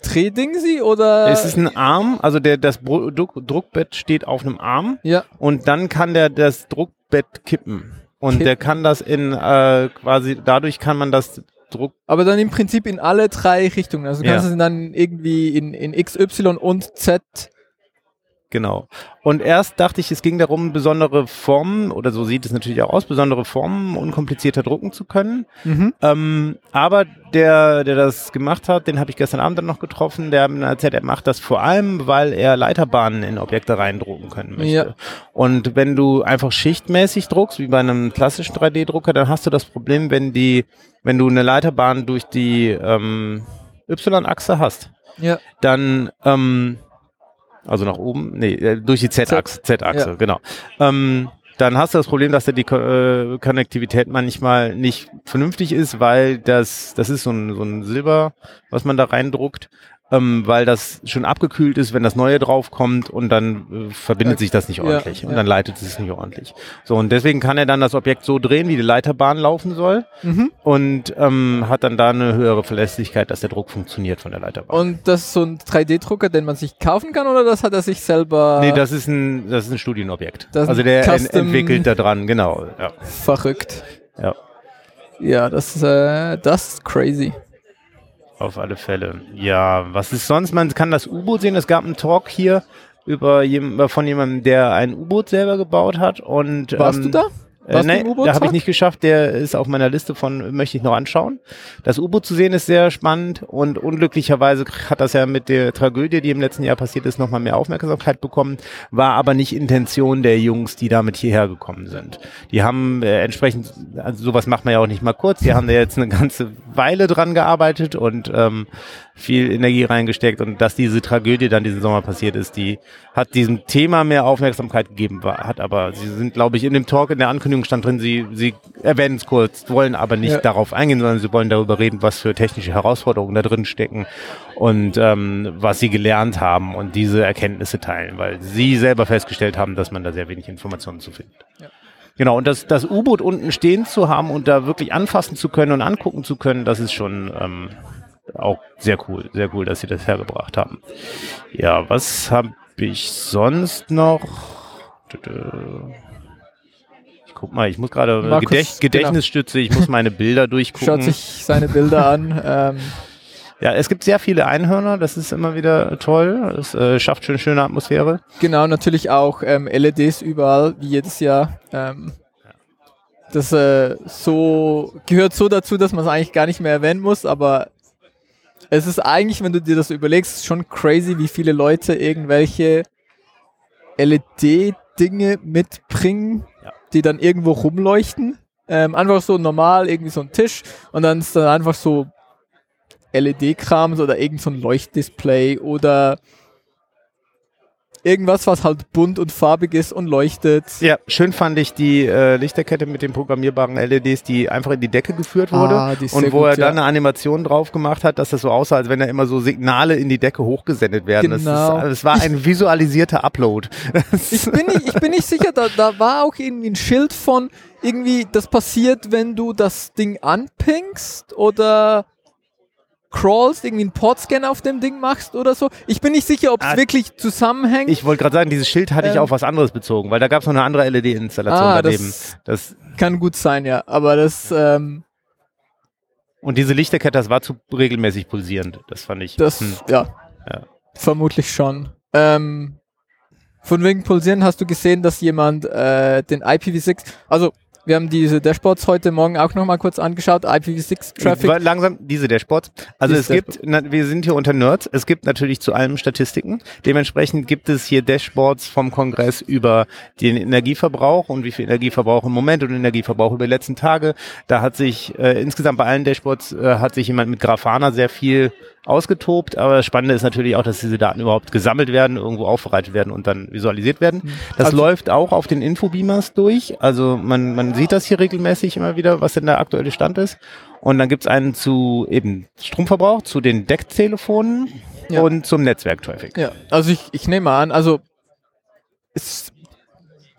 Drehdingsi oder? Es ist ein Arm, also der, das Druck, Druckbett steht auf einem Arm ja, und dann kann der das Druckbett kippen. Und Kippen. der kann das in äh, quasi, dadurch kann man das Druck, aber dann im Prinzip in alle drei Richtungen. Also du Ja. kannst es dann irgendwie in, in X, Y und Z. genau. Und erst dachte ich, es ging darum, besondere Formen, oder so sieht es natürlich auch aus, besondere Formen unkomplizierter drucken zu können. Mhm. Ähm, aber der, der das gemacht hat, den habe ich gestern Abend dann noch getroffen, der hat mir erzählt, er macht das vor allem, weil er Leiterbahnen in Objekte reindrucken können möchte. Ja. Und wenn du einfach schichtmäßig druckst, wie bei einem klassischen 3D-Drucker, dann hast du das Problem, wenn die, wenn du eine Leiterbahn durch die ähm, Y-Achse hast, Ja. dann ähm, also nach oben, nee, äh, durch die Z-Achse, Z-Achse, Ja. genau. Ähm, dann hast du das Problem, dass da die äh, Konnektivität manchmal nicht vernünftig ist, weil das, das ist so ein, so ein Silber, was man da reindruckt, ähm, weil das schon abgekühlt ist, wenn das Neue draufkommt und dann äh, verbindet sich das nicht Ja, ordentlich und ja. dann leitet es nicht ordentlich. So, und deswegen kann er dann das Objekt so drehen, wie die Leiterbahn laufen soll Mhm. und ähm, hat dann da eine höhere Verlässlichkeit, dass der Druck funktioniert von der Leiterbahn. Und das ist so ein 3D-Drucker, den man sich kaufen kann oder das hat er sich selber Nee, das ist ein, das ist ein Studienobjekt. Ist also der en entwickelt da dran, genau. Ja. verrückt? Ja. Ja, das, äh, das ist crazy. Auf alle Fälle. Ja, was ist sonst? Man kann das U-Boot sehen. Es gab einen Talk hier über von jemandem, der ein U-Boot selber gebaut hat. Und, Warst ähm, du da? Äh, nee, da habe ich nicht geschafft. Der ist auf meiner Liste von, möchte ich noch anschauen. Das U-Boot zu sehen ist sehr spannend und unglücklicherweise hat das ja mit der Tragödie, die im letzten Jahr passiert ist, nochmal mehr Aufmerksamkeit bekommen, war aber nicht Intention der Jungs, die damit hierher gekommen sind. Die haben äh, entsprechend, also sowas macht man ja auch nicht mal kurz, die haben da jetzt eine ganze Weile dran gearbeitet und ähm, viel Energie reingesteckt und dass diese Tragödie dann diesen Sommer passiert ist, die hat diesem Thema mehr Aufmerksamkeit gegeben, hat aber, sie sind, glaube ich, in dem Talk, in der Ankündigung stand drin, sie, sie erwähnen es kurz, wollen aber nicht Ja. darauf eingehen, sondern sie wollen darüber reden, was für technische Herausforderungen da drin stecken und ähm, was sie gelernt haben und diese Erkenntnisse teilen, weil sie selber festgestellt haben, dass man da sehr wenig Informationen zu findet. Genau, und das, das U-Boot unten stehen zu haben und da wirklich anfassen zu können und angucken zu können, das ist schon ähm, auch sehr cool, sehr cool, dass sie das hergebracht haben. Ja, was habe ich sonst noch? Ich guck mal, ich muss gerade Markus, Gedächt Gedächtnisstütze, ich muss meine Bilder Schaut durchgucken. sich seine Bilder an. Ähm, Ja, es gibt sehr viele Einhörner, das ist immer wieder toll. Es äh, schafft schön schöne Atmosphäre. genau, natürlich auch ähm, LEDs überall, wie jedes Jahr. Ähm, das äh, so gehört so dazu, dass man es eigentlich gar nicht mehr erwähnen muss, aber es ist eigentlich, wenn du dir das überlegst, schon crazy, wie viele Leute irgendwelche LED-Dinge mitbringen, Ja. die dann irgendwo rumleuchten. Ähm, einfach so normal, irgendwie so ein Tisch und dann ist dann einfach so LED-Krams oder irgend so ein Leuchtdisplay oder irgendwas, was halt bunt und farbig ist und leuchtet. Ja, schön fand ich die äh, Lichterkette mit den programmierbaren LEDs, die einfach in die Decke geführt wurde. Ah, die ist und wo gut, er dann ja. eine Animation drauf gemacht hat, dass das so aussah, als wenn da immer so Signale in die Decke hochgesendet werden. Das, Genau. ist, das war ein visualisierter Upload. Ich bin nicht, ich bin nicht sicher, da, da war auch irgendwie ein Schild von irgendwie, das passiert, wenn du das Ding anpingst oder crawlst, irgendwie einen Portscan auf dem Ding machst oder so. Ich bin nicht sicher, ob es Ah, wirklich zusammenhängt. Ich wollte gerade sagen, dieses Schild hatte ich Ähm. auf was anderes bezogen, weil da gab es noch eine andere LED-Installation ah, daneben. das Das, kann gut sein, ja. Aber das, ähm, und diese Lichterkette, das war zu regelmäßig pulsierend. Das fand ich. das, hm. ja, Ja. vermutlich schon. Ähm, von wegen Pulsieren hast du gesehen, dass jemand äh, den IPv6, also wir haben diese Dashboards heute Morgen auch nochmal kurz angeschaut, IPv6 Traffic. War langsam diese Dashboards. Also Diese es gibt, na, wir sind hier unter Nerds, es gibt natürlich zu allem Statistiken. Dementsprechend gibt es hier Dashboards vom Kongress über den Energieverbrauch und wie viel Energieverbrauch im Moment und Energieverbrauch über die letzten Tage. Da hat sich äh, insgesamt bei allen Dashboards äh, hat sich jemand mit Grafana sehr viel ausgetobt, aber das Spannende ist natürlich auch, dass diese Daten überhaupt gesammelt werden, irgendwo aufbereitet werden und dann visualisiert werden. Das Also- läuft auch auf den Infobeamers durch. Also man, man sieht das hier regelmäßig immer wieder, was denn der aktuelle Stand ist. Und dann gibt's einen zu eben Stromverbrauch, zu den Decktelefonen Ja. und zum Netzwerktraffic. Ja, also ich, ich nehme an, also es,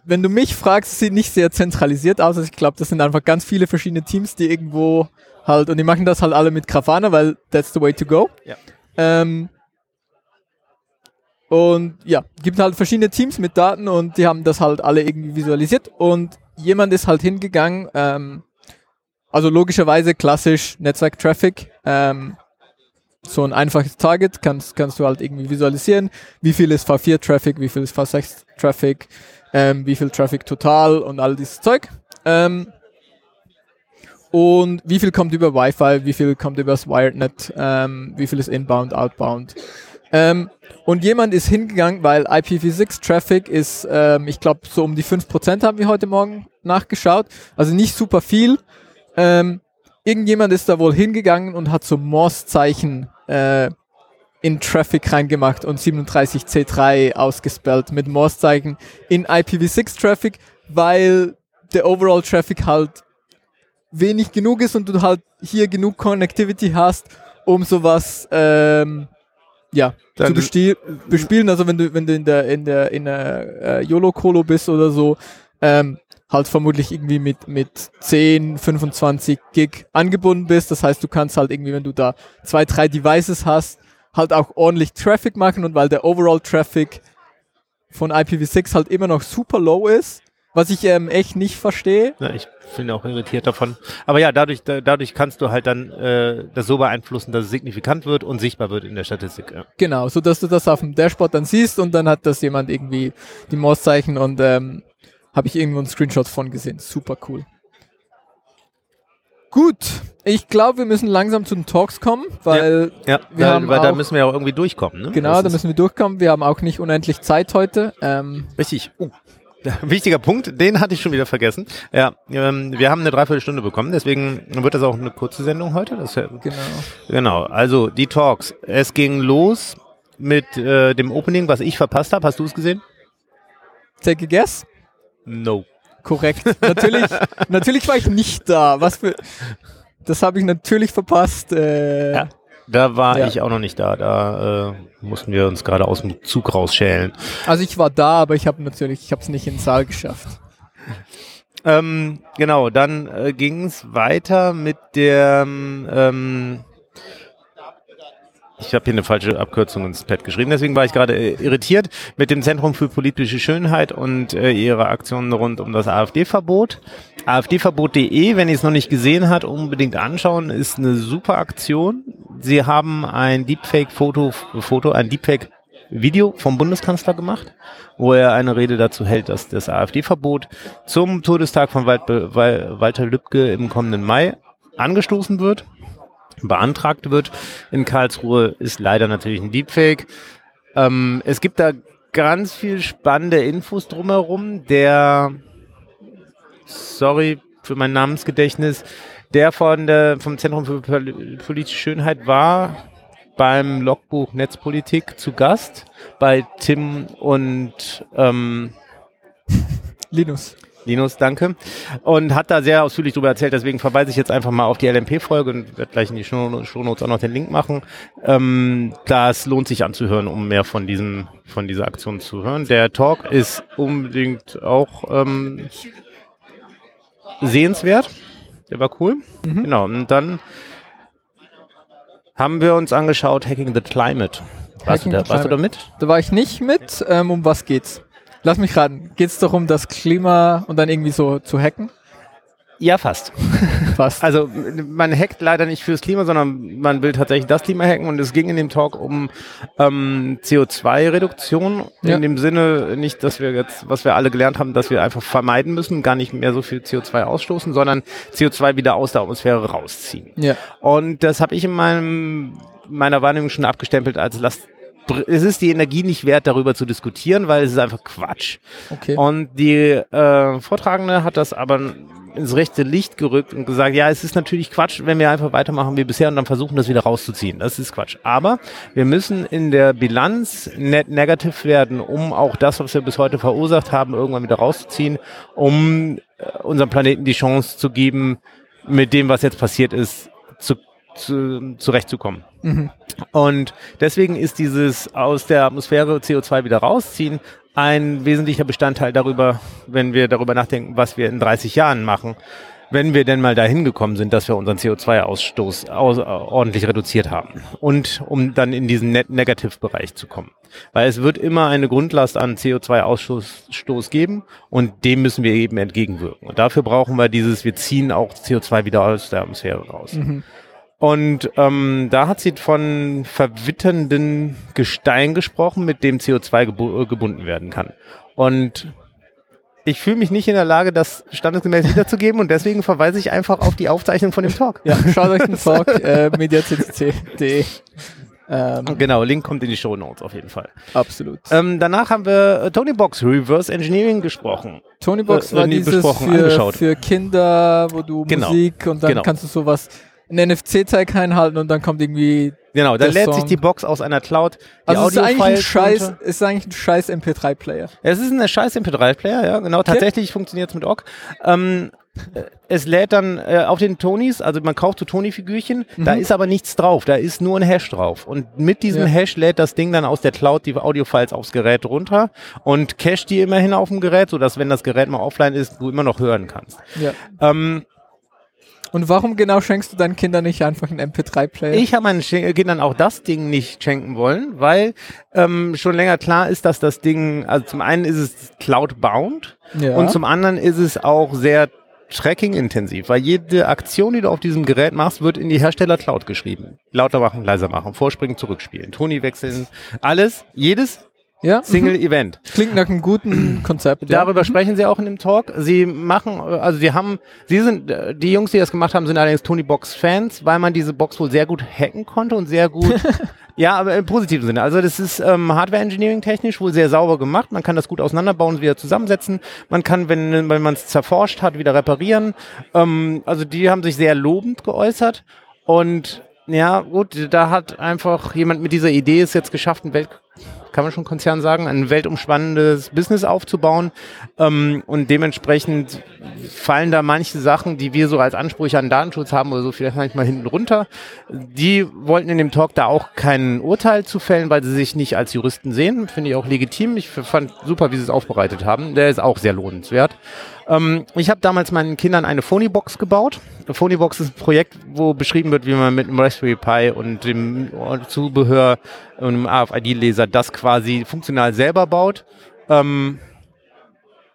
wenn du mich fragst, sieht nicht sehr zentralisiert aus. Also ich glaube, das sind einfach ganz viele verschiedene Teams, die irgendwo halt, und die machen das halt alle mit Grafana, weil that's the way to go. Ja. Ähm, und ja, gibt halt verschiedene Teams mit Daten und die haben das halt alle irgendwie visualisiert und jemand ist halt hingegangen, ähm, also logischerweise klassisch Netzwerk-Traffic, ähm, so ein einfaches Target kannst, kannst du halt irgendwie visualisieren. Wie viel ist V4-Traffic, wie viel ist V6-Traffic, ähm, wie viel Traffic total und all dieses Zeug. Ähm, und wie viel kommt über Wi-Fi, wie viel kommt übers WiredNet, ähm, wie viel ist inbound, outbound. Ähm, und jemand ist hingegangen, weil IPv6-Traffic ist, ähm, ich glaube, so um die 5% haben wir heute Morgen nachgeschaut. Also nicht super viel. Ähm, irgendjemand ist da wohl hingegangen und hat so Morse-Zeichen äh, in Traffic reingemacht und 37C3 ausgespellt mit Morse-Zeichen in IPv6-Traffic, weil der Overall Traffic halt wenig genug ist und du halt hier genug Connectivity hast, um sowas ähm, ja, Dann- zu besti- bespielen. Also wenn du, wenn du in der, in der, in der äh, YOLO-Colo bist oder so, ähm, halt vermutlich irgendwie mit, mit 10, 25 Gig angebunden bist. Das heißt, du kannst halt irgendwie, wenn du da zwei, drei Devices hast, halt auch ordentlich Traffic machen und weil der Overall Traffic von IPv6 halt immer noch super low ist, Was ich ähm, echt nicht verstehe. Ja, ich bin auch irritiert davon. Aber ja, dadurch, da, dadurch kannst du halt dann äh, das so beeinflussen, dass es signifikant wird und sichtbar wird in der Statistik. Ja. Genau, so dass du das auf dem Dashboard dann siehst und dann hat das jemand irgendwie die Mauszeichen und ähm, habe ich irgendwo einen Screenshot von gesehen. Super cool. Gut, ich glaube, wir müssen langsam zu den Talks kommen, weil Ja, Wir da, haben weil da auch- müssen wir ja auch irgendwie durchkommen. Ne? genau, da müssen wir durchkommen. Wir haben auch nicht unendlich Zeit heute. Ähm, Richtig. Oh. Wichtiger Punkt, den hatte ich schon wieder vergessen. Ja, ähm, wir haben eine Dreiviertelstunde bekommen, deswegen wird das auch eine kurze Sendung heute. Das, genau. genau, also die Talks. Es ging los mit äh, dem Opening, was ich verpasst habe. Hast du es gesehen? Take a guess? No. Korrekt. natürlich, natürlich war ich nicht da. Was für. Das habe ich natürlich verpasst. Äh, Ja. Da war Ja. ich auch noch nicht da. Da äh, mussten wir uns gerade aus dem Zug rausschälen. Also ich war da, aber ich habe natürlich, ich habe es nicht in den Saal geschafft. Ähm, genau, dann äh, ging es weiter mit der ähm, ich habe hier eine falsche Abkürzung ins Pad geschrieben, deswegen war ich gerade äh, irritiert mit dem Zentrum für politische Schönheit und äh, ihre Aktionen rund um das AfD-Verbot. AfDverbot.de, wenn ihr es noch nicht gesehen habt, unbedingt anschauen, ist eine super Aktion. Sie haben ein Deepfake-Foto, Foto, ein Deepfake-Video vom Bundeskanzler gemacht, wo er eine Rede dazu hält, dass das AfD-Verbot zum Todestag von Walt, Wal- Walter Lübcke im kommenden Mai angestoßen wird beantragt wird in Karlsruhe, ist leider natürlich ein Deepfake. Ähm, es gibt da ganz viel spannende Infos drumherum. Der, sorry für mein Namensgedächtnis, der von der, vom Zentrum für Pol- politische Schönheit war beim Logbuch Netzpolitik zu Gast bei Tim und ähm, Linus. Linus, danke. Und hat da sehr ausführlich darüber erzählt, deswegen verweise ich jetzt einfach mal auf die LMP-Folge und werde gleich in die Show- Shownotes auch noch den Link machen. Ähm, das lohnt sich anzuhören, um mehr von diesem, von dieser Aktion zu hören. Der Talk ist unbedingt auch ähm, sehenswert. Der war cool. Genau. Und dann haben wir uns angeschaut Hacking the Climate. Warst, Hacking du, da, warst du da mit? Da war ich nicht mit. Ähm, um was geht's? Lass mich raten. Geht's doch um das Klima und dann irgendwie so zu hacken? Ja, fast. Fast. Also man hackt leider nicht fürs Klima, sondern man will tatsächlich das Klima hacken und es ging in dem Talk um ähm, CO2-Reduktion. Ja. In dem Sinne nicht, dass wir jetzt, was wir alle gelernt haben, dass wir einfach vermeiden müssen, gar nicht mehr so viel CO2 ausstoßen, sondern CO2 wieder aus der Atmosphäre rausziehen. ja. Und das habe ich in meinem, meiner Wahrnehmung schon abgestempelt als Last. Es ist die Energie nicht wert, darüber zu diskutieren, weil es ist einfach Quatsch. Okay. Und die äh, Vortragende hat das aber ins rechte Licht gerückt und gesagt, ja, es ist natürlich Quatsch, wenn wir einfach weitermachen wie bisher und dann versuchen, das wieder rauszuziehen. Das ist Quatsch. Aber wir müssen in der Bilanz net negativ werden, um auch das, was wir bis heute verursacht haben, irgendwann wieder rauszuziehen, um äh, unserem Planeten die Chance zu geben, mit dem, was jetzt passiert ist, zu, zu, zurechtzukommen. Und deswegen ist dieses aus der Atmosphäre CO2 wieder rausziehen ein wesentlicher Bestandteil darüber, wenn wir darüber nachdenken, was wir in 30 Jahren machen, wenn wir denn mal dahin gekommen sind, dass wir unseren CO2-Ausstoß aus, äh, ordentlich reduziert haben. Und um dann in diesen Net Negative-Bereich zu kommen. Weil es wird immer eine Grundlast an CO2-Ausstoß Stoß geben und dem müssen wir eben entgegenwirken. Und dafür brauchen wir dieses, wir ziehen auch CO2 wieder aus der Atmosphäre raus. Und ähm, da hat sie von verwitternden Gestein gesprochen, mit dem CO2 gebu äh, gebunden werden kann. Und ich fühle mich nicht in der Lage, das standesgemäß wiederzugeben und deswegen verweise ich einfach auf die Aufzeichnung von dem Talk. Ja, schaut euch den Talk äh, mediaccc.de. Ähm, Genau, Link kommt in die Show Notes auf jeden Fall. absolut. Ähm, danach haben wir äh, Tony Box Reverse Engineering gesprochen. Tony Box äh, war dieses besprochen, für, angeschaut. für Kinder, wo du Genau. Musik und dann Genau. kannst du sowas einen NFC-Tag einhalten und dann kommt irgendwie. Genau, da Der lädt Song. sich die Box aus einer Cloud. Die Also es ist eigentlich ein Scheiß, runter. ist eigentlich ein Scheiß MP3-Player. Es ist ein scheiß MP3-Player, ja, genau. Tatsächlich funktioniert es mit OGG. Ähm, äh, es lädt dann äh, auf den Tonys, also man kauft so Tony-Figürchen, da ist aber nichts drauf, da ist nur ein Hash drauf. Und mit diesem Ja. Hash lädt das Ding dann aus der Cloud die Audiofiles aufs Gerät runter und cached die immerhin auf dem Gerät, sodass wenn das Gerät mal offline ist, du immer noch hören kannst. Ja. Ähm, Und warum genau schenkst du deinen Kindern nicht einfach einen MP3-Player? Ich habe meinen Sch- Kindern auch das Ding nicht schenken wollen, weil ähm, schon länger klar ist, dass das Ding, also zum einen ist es cloud-bound Ja. Und zum anderen ist es auch sehr Tracking-intensiv, weil jede Aktion, die du auf diesem Gerät machst, wird in die Hersteller-Cloud geschrieben. Lauter machen, leiser machen, vorspringen, zurückspielen, Toni wechseln, alles, jedes ja. Single-Event. Klingt nach einem guten Konzept. Ja. Darüber sprechen sie auch in dem Talk. Sie machen, also die haben, sie sind, äh, die Jungs, die das gemacht haben, sind allerdings Tony Box Fans, weil man diese Box wohl sehr gut hacken konnte und sehr gut, ja, aber im positiven Sinne. Also das ist ähm, Hardware Engineering technisch wohl sehr sauber gemacht. Man kann das gut auseinanderbauen und wieder zusammensetzen. Man kann, wenn, wenn man es zerforscht hat, wieder reparieren. Ähm, also die haben sich sehr lobend geäußert und ja, gut, da hat einfach jemand mit dieser Idee es jetzt geschafft, ein Welt kann man schon Konzern sagen, ein weltumspannendes Business aufzubauen. Ähm, und dementsprechend fallen da manche Sachen, die wir so als Ansprüche an Datenschutz haben oder so, vielleicht manchmal hinten runter. Die wollten in dem Talk da auch kein Urteil zu fällen, weil sie sich nicht als Juristen sehen. Finde ich auch legitim. Ich fand super, wie sie es aufbereitet haben. Der ist auch sehr lohnenswert. Ähm, ich habe damals meinen Kindern eine Phonybox gebaut. Eine Phonybox ist ein Projekt, wo beschrieben wird, wie man mit einem Raspberry Pi und dem Zubehör und einem AFID-Leser das quasi funktional selber baut. Ähm,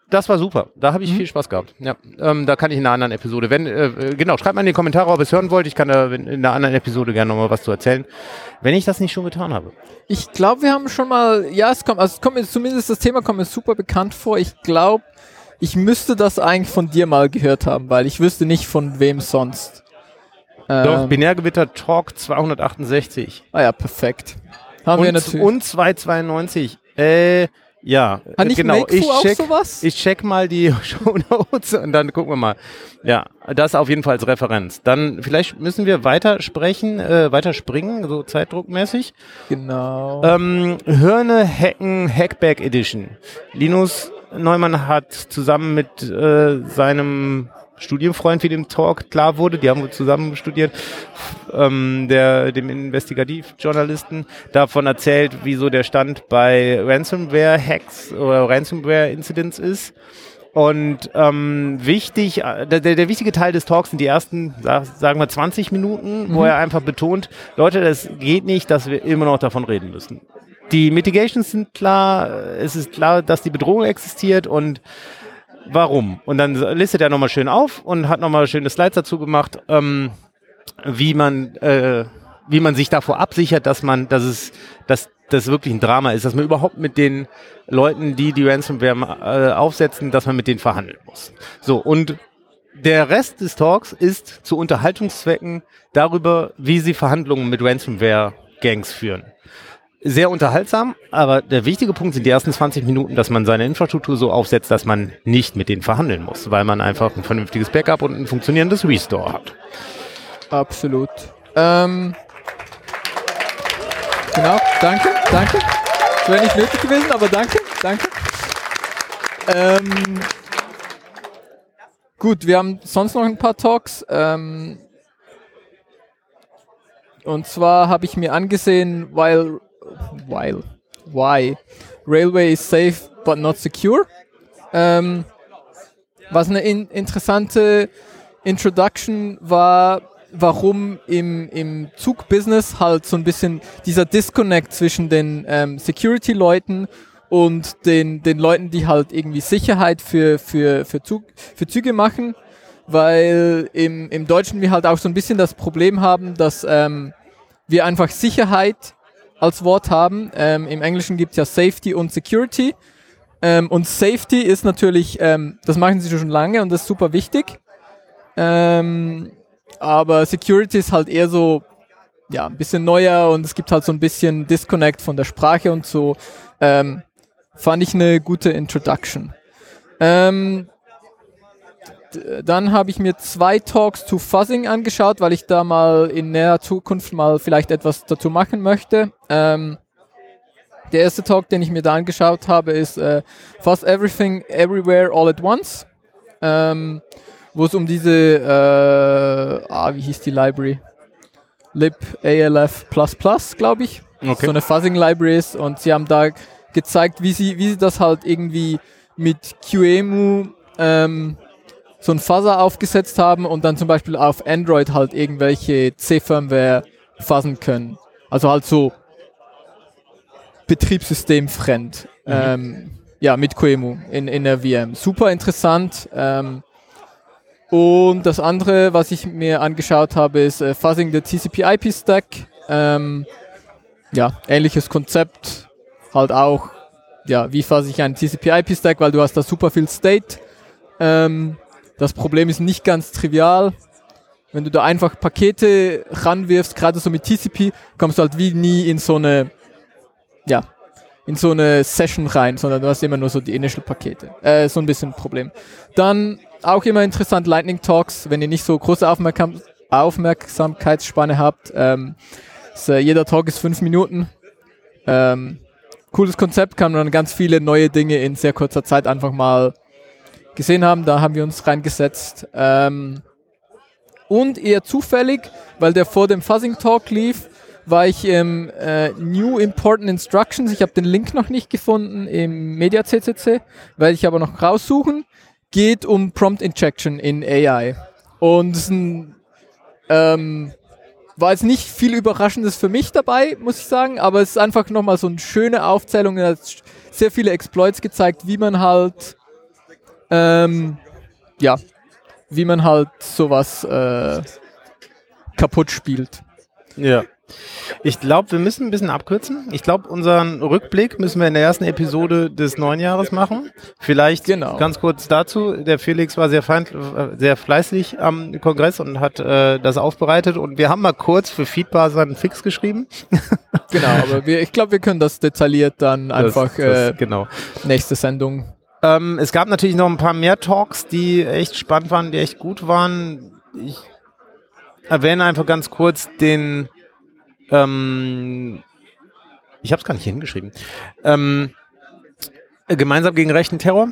das war super. Da habe ich mhm. viel Spaß gehabt. Ja, ähm, da kann ich in einer anderen Episode, wenn äh, genau, schreibt mal in die Kommentare, ob ihr es hören wollt. Ich kann da in einer anderen Episode gerne nochmal was zu erzählen, wenn ich das nicht schon getan habe. Ich glaube, wir haben schon mal, ja, es kommt, also es kommt mir zumindest das Thema kommt mir super bekannt vor. Ich glaube, ich müsste das eigentlich von dir mal gehört haben, weil ich wüsste nicht von wem sonst. Doch, ähm, Binärgewitter Talk 268. Ah ja, perfekt. Haben und, wir natürlich. Und 292. Äh, ja, Hat genau. Ich check, sowas? ich check mal die Show Notes und dann gucken wir mal. Ja, das auf jeden Fall als Referenz. Dann vielleicht müssen wir weiter sprechen, äh, weiter springen, so zeitdruckmäßig. Genau. Ähm, Hörne Hacken Hackback Edition. Linus Neumann hat zusammen mit äh, seinem Studienfreund wie dem Talk klar wurde, die haben wir zusammen studiert, ähm, der, dem Investigativjournalisten, davon erzählt, wieso der Stand bei Ransomware-Hacks oder Ransomware-Incidents ist. Und ähm, wichtig, äh, der, der wichtige Teil des Talks sind die ersten, sagen wir 20 Minuten, mhm. wo er einfach betont, Leute, das geht nicht, dass wir immer noch davon reden müssen die Mitigations sind klar, es ist klar, dass die Bedrohung existiert und warum. Und dann listet er nochmal schön auf und hat nochmal schöne Slides dazu gemacht, ähm, wie man, äh, wie man sich davor absichert, dass man, dass es, dass das wirklich ein Drama ist, dass man überhaupt mit den Leuten, die die Ransomware äh, aufsetzen, dass man mit denen verhandeln muss. So, und der Rest des Talks ist zu Unterhaltungszwecken darüber, wie sie Verhandlungen mit Ransomware-Gangs führen sehr unterhaltsam, aber der wichtige Punkt sind die ersten 20 Minuten, dass man seine Infrastruktur so aufsetzt, dass man nicht mit denen verhandeln muss, weil man einfach ein vernünftiges Backup und ein funktionierendes Restore hat. Absolut. Ähm, genau, danke, danke. Das wäre nicht nötig gewesen, aber danke, danke. Ähm, gut, wir haben sonst noch ein paar Talks. Ähm, und zwar habe ich mir angesehen, weil while why railway is safe but not secure. Ähm, was eine in interessante Introduction war, warum im, im Zugbusiness halt so ein bisschen dieser Disconnect zwischen den ähm, Security-Leuten und den, den Leuten, die halt irgendwie Sicherheit für, für, für, Zug, für Züge machen, weil im, im Deutschen wir halt auch so ein bisschen das Problem haben, dass ähm, wir einfach Sicherheit als Wort haben. Ähm, Im Englischen gibt es ja Safety und Security. Ähm, und Safety ist natürlich, ähm, das machen sie schon lange und das ist super wichtig. Ähm, aber Security ist halt eher so, ja, ein bisschen neuer und es gibt halt so ein bisschen Disconnect von der Sprache und so. Ähm, fand ich eine gute Introduction. Ähm, dann habe ich mir zwei Talks zu Fuzzing angeschaut, weil ich da mal in näher Zukunft mal vielleicht etwas dazu machen möchte. Ähm, der erste Talk, den ich mir da angeschaut habe, ist äh, Fuzz Everything Everywhere All at Once, ähm, wo es um diese, äh, ah, wie hieß die Library? lib ALF glaube ich. Okay. So eine Fuzzing Library ist und sie haben da gezeigt, wie sie, wie sie das halt irgendwie mit QEMU ähm, so ein Fuzzer aufgesetzt haben und dann zum Beispiel auf Android halt irgendwelche C-Firmware fuzzen können. Also halt so betriebssystemfremd. Mhm. Ähm, ja, mit QEMU in, in der VM. Super interessant. Ähm, und das andere, was ich mir angeschaut habe, ist äh, Fuzzing the TCP-IP-Stack. Ähm, ja, ähnliches Konzept. Halt auch, ja, wie fasse ich einen TCP-IP-Stack, weil du hast da super viel State. Ähm, das Problem ist nicht ganz trivial. Wenn du da einfach Pakete ranwirfst, gerade so mit TCP, kommst du halt wie nie in so eine, ja, in so eine Session rein, sondern du hast immer nur so die Initial-Pakete. Äh, so ein bisschen ein Problem. Dann auch immer interessant Lightning Talks, wenn ihr nicht so große Aufmerksam Aufmerksamkeitsspanne habt. Ähm, äh, jeder Talk ist fünf Minuten. Ähm, cooles Konzept, kann man ganz viele neue Dinge in sehr kurzer Zeit einfach mal gesehen haben. Da haben wir uns reingesetzt. Ähm, und eher zufällig, weil der vor dem Fuzzing Talk lief, war ich im äh, New Important Instructions. Ich habe den Link noch nicht gefunden im Media CCC, werde ich aber noch raussuchen. Geht um Prompt Injection in AI. Und es ähm, war jetzt nicht viel Überraschendes für mich dabei, muss ich sagen, aber es ist einfach nochmal so eine schöne Aufzählung. Er hat sehr viele Exploits gezeigt, wie man halt, ähm, ja, wie man halt sowas äh, kaputt spielt. Ja. Ich glaube, wir müssen ein bisschen abkürzen. Ich glaube, unseren Rückblick müssen wir in der ersten Episode des neuen Jahres machen. Vielleicht genau. ganz kurz dazu. Der Felix war sehr, feind, äh, sehr fleißig am Kongress und hat äh, das aufbereitet. Und wir haben mal kurz für Feedbar seinen Fix geschrieben. Genau, aber wir, ich glaube, wir können das detailliert dann einfach das, das, äh, genau. nächste Sendung ähm, es gab natürlich noch ein paar mehr Talks, die echt spannend waren, die echt gut waren. Ich erwähne einfach ganz kurz den, ähm, ich habe es gar nicht hingeschrieben, ähm, gemeinsam gegen rechten Terror.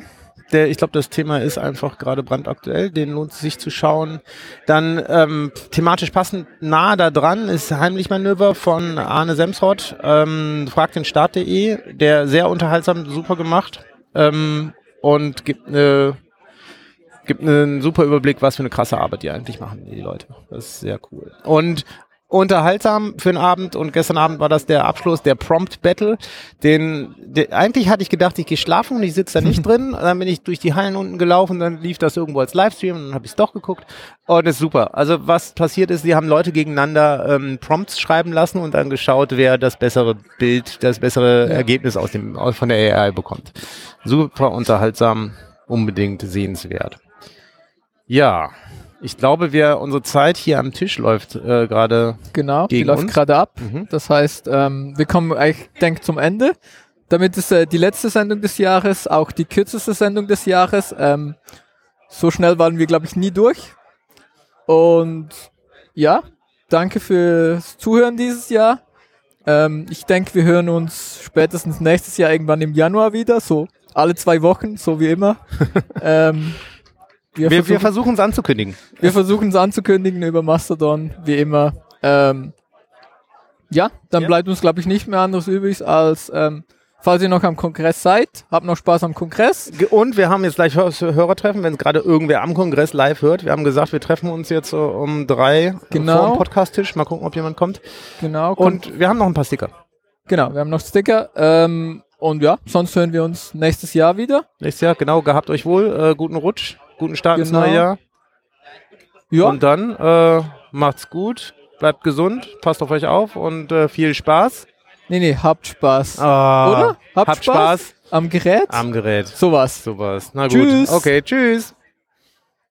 Der, ich glaube, das Thema ist einfach gerade brandaktuell, den lohnt es sich zu schauen. Dann ähm, thematisch passend nah da dran ist Heimlich Manöver von Arne Semsrott, ähm, fragt den Staat.de, der sehr unterhaltsam, super gemacht ähm, und gibt eine gibt einen super Überblick, was für eine krasse Arbeit die eigentlich machen, die Leute. Das ist sehr cool. Und unterhaltsam für den Abend und gestern Abend war das der Abschluss der Prompt Battle. Den, den, eigentlich hatte ich gedacht, ich gehe schlafen und ich sitze da nicht drin. Dann bin ich durch die Hallen unten gelaufen, dann lief das irgendwo als Livestream und dann habe ich es doch geguckt. Und das ist super. Also was passiert ist, die haben Leute gegeneinander ähm, Prompts schreiben lassen und dann geschaut, wer das bessere Bild, das bessere ja. Ergebnis aus dem von der AI bekommt. Super unterhaltsam, unbedingt sehenswert. Ja, ich glaube, wir unsere Zeit hier am Tisch läuft äh, gerade. Genau, die läuft gerade ab. Mhm. Das heißt, ähm, wir kommen eigentlich, denke zum Ende. Damit ist äh, die letzte Sendung des Jahres, auch die kürzeste Sendung des Jahres. Ähm, so schnell waren wir, glaube ich, nie durch. Und ja, danke fürs Zuhören dieses Jahr. Ähm, ich denke, wir hören uns spätestens nächstes Jahr irgendwann im Januar wieder, so alle zwei Wochen, so wie immer. ähm, wir, wir, wir versuchen es anzukündigen. Wir versuchen es anzukündigen über Mastodon, wie immer. Ähm, ja, dann ja. bleibt uns, glaube ich, nicht mehr anderes übrig, als ähm, falls ihr noch am Kongress seid, habt noch Spaß am Kongress. Und wir haben jetzt gleich Hörertreffen, wenn es gerade irgendwer am Kongress live hört. Wir haben gesagt, wir treffen uns jetzt so um drei genau. vor dem Podcast-Tisch. Mal gucken, ob jemand kommt. Genau. Und wir haben noch ein paar Sticker. Genau, wir haben noch Sticker. Ähm, und ja, sonst hören wir uns nächstes Jahr wieder. Nächstes Jahr, genau. Gehabt euch wohl. Äh, guten Rutsch. Guten Start genau. ins neue Jahr. Ja. Und dann äh, macht's gut, bleibt gesund, passt auf euch auf und äh, viel Spaß. Nee, nee, habt Spaß. Ah, Oder? Habt, habt Spaß? Spaß? Am Gerät? Am Gerät. Sowas. Sowas. Na gut. Tschüss. Okay, tschüss.